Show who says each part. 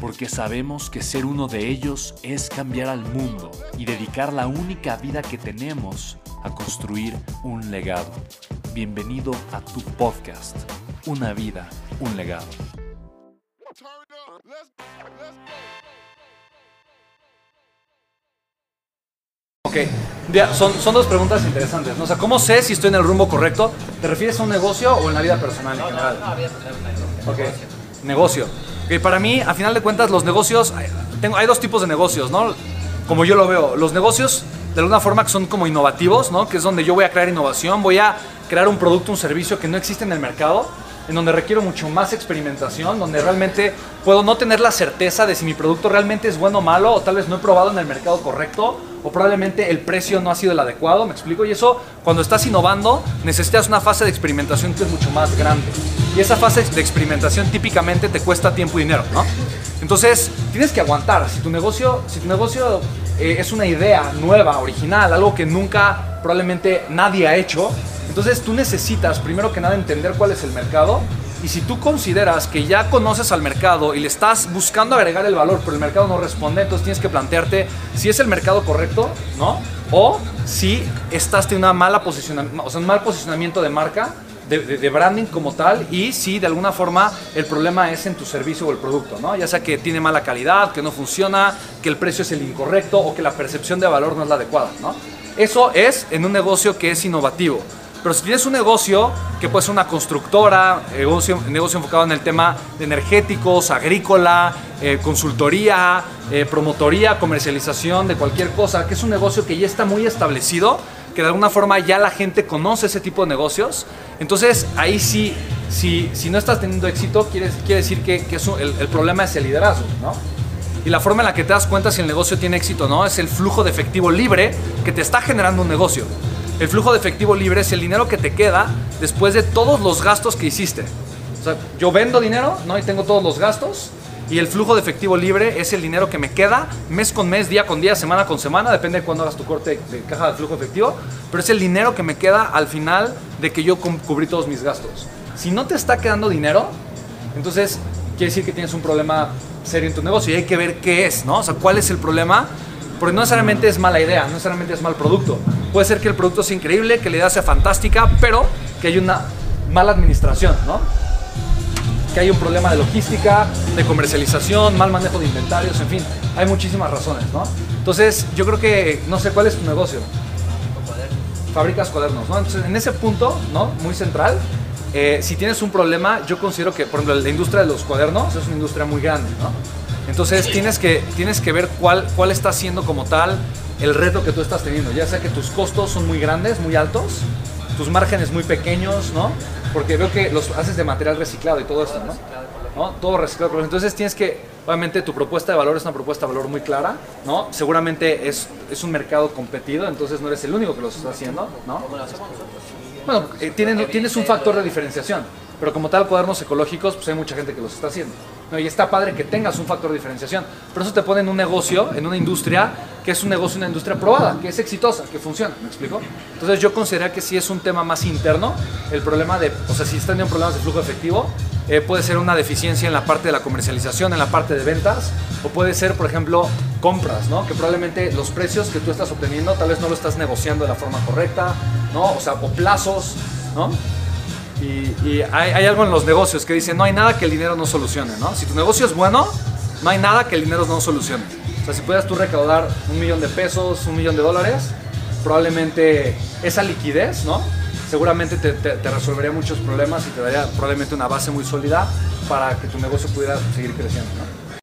Speaker 1: porque sabemos que ser uno de ellos es cambiar al mundo y dedicar la única vida que tenemos a construir un legado. Bienvenido a tu podcast, Una vida, un legado.
Speaker 2: Ok, ya, son, son dos preguntas interesantes. ¿no? O sea, ¿cómo sé si estoy en el rumbo correcto? ¿Te refieres a un negocio o en la vida personal en general? Ok, negocio. Ok, para mí, a final de cuentas, los negocios, tengo, hay dos tipos de negocios, ¿no? Como yo lo veo, los negocios de alguna forma que son como innovativos, ¿no? Que es donde yo voy a crear innovación, voy a crear un producto, un servicio que no existe en el mercado, en donde requiero mucho más experimentación, donde realmente puedo no tener la certeza de si mi producto realmente es bueno o malo, o tal vez no he probado en el mercado correcto, o probablemente el precio no ha sido el adecuado, ¿me explico? Y eso, cuando estás innovando, necesitas una fase de experimentación que es mucho más grande. Y esa fase de experimentación típicamente te cuesta tiempo y dinero, ¿no? Entonces, tienes que aguantar. Si tu negocio, si tu negocio eh, es una idea nueva, original, algo que nunca probablemente nadie ha hecho, entonces tú necesitas primero que nada entender cuál es el mercado y si tú consideras que ya conoces al mercado y le estás buscando agregar el valor, pero el mercado no responde, entonces tienes que plantearte si es el mercado correcto, ¿no? O si estás teniendo una mala posiciona- o sea, un mal posicionamiento de marca, de- de branding como tal, y si de alguna forma el problema es en tu servicio o el producto, ¿no? Ya sea que tiene mala calidad, que no funciona, que el precio es el incorrecto o que la percepción de valor no es la adecuada, ¿no? Eso es en un negocio que es innovativo. Pero si tienes un negocio que puede ser una constructora, negocio, negocio enfocado en el tema de energéticos, agrícola, eh, consultoría, eh, promotoría, comercialización de cualquier cosa, que es un negocio que ya está muy establecido, que de alguna forma ya la gente conoce ese tipo de negocios, entonces ahí sí, si, si no estás teniendo éxito, quiere, quiere decir que, que el, el problema es el liderazgo, ¿no? Y la forma en la que te das cuenta si el negocio tiene éxito o no es el flujo de efectivo libre que te está generando un negocio. El flujo de efectivo libre es el dinero que te queda después de todos los gastos que hiciste. O sea, yo vendo dinero, ¿no? Y tengo todos los gastos. Y el flujo de efectivo libre es el dinero que me queda mes con mes, día con día, semana con semana, depende de cuándo hagas tu corte de caja de flujo efectivo. Pero es el dinero que me queda al final de que yo cubrí todos mis gastos. Si no te está quedando dinero, entonces, quiere decir que tienes un problema serio en tu negocio y hay que ver qué es, ¿no? O sea, cuál es el problema. Porque no necesariamente es mala idea, no necesariamente es mal producto. Puede ser que el producto sea increíble, que la idea sea fantástica, pero que hay una mala administración, ¿no? Que hay un problema de logística, de comercialización, mal manejo de inventarios, en fin, hay muchísimas razones, ¿no? Entonces, yo creo que, no sé, ¿cuál es tu negocio? fabricas cuadernos, ¿no? Entonces, en ese punto, ¿no? Muy central, eh, si tienes un problema, yo considero que, por ejemplo, la industria de los cuadernos es una industria muy grande, ¿no? Entonces, tienes que, tienes que ver cuál, cuál está siendo como tal el reto que tú estás teniendo, ya sea que tus costos son muy grandes, muy altos, tus márgenes muy pequeños, ¿no? Porque veo que los haces de material reciclado y todo esto, ¿no? ¿no? Todo reciclado. Entonces tienes que, obviamente tu propuesta de valor es una propuesta de valor muy clara, ¿no? Seguramente es, es un mercado competido, entonces no eres el único que lo está haciendo, ¿no? Bueno, eh, tienen- tienes un factor de diferenciación, pero como tal cuadernos ecológicos, pues hay mucha gente que los está haciendo. ¿no? Y está padre que tengas un factor de diferenciación, pero eso te pone en un negocio, en una industria, que es un negocio, una industria probada, que es exitosa, que funciona, ¿me explico? Entonces yo considero que si es un tema más interno, el problema de, o sea, si están teniendo problemas de flujo efectivo, eh, puede ser una deficiencia en la parte de la comercialización, en la parte de ventas, o puede ser, por ejemplo, compras, ¿no? Que probablemente los precios que tú estás obteniendo tal vez no lo estás negociando de la forma correcta, ¿no? O sea, o plazos, ¿no? Y, y hay, hay algo en los negocios que dice, no hay nada que el dinero no solucione, ¿no? Si tu negocio es bueno, no hay nada que el dinero no solucione. sea, si pudieras tú recaudar un millón de pesos, un millón de dólares, probablemente esa liquidez, ¿no? Seguramente te, te- te resolvería muchos problemas y te daría probablemente una base muy sólida para que tu negocio pudiera seguir creciendo, ¿no?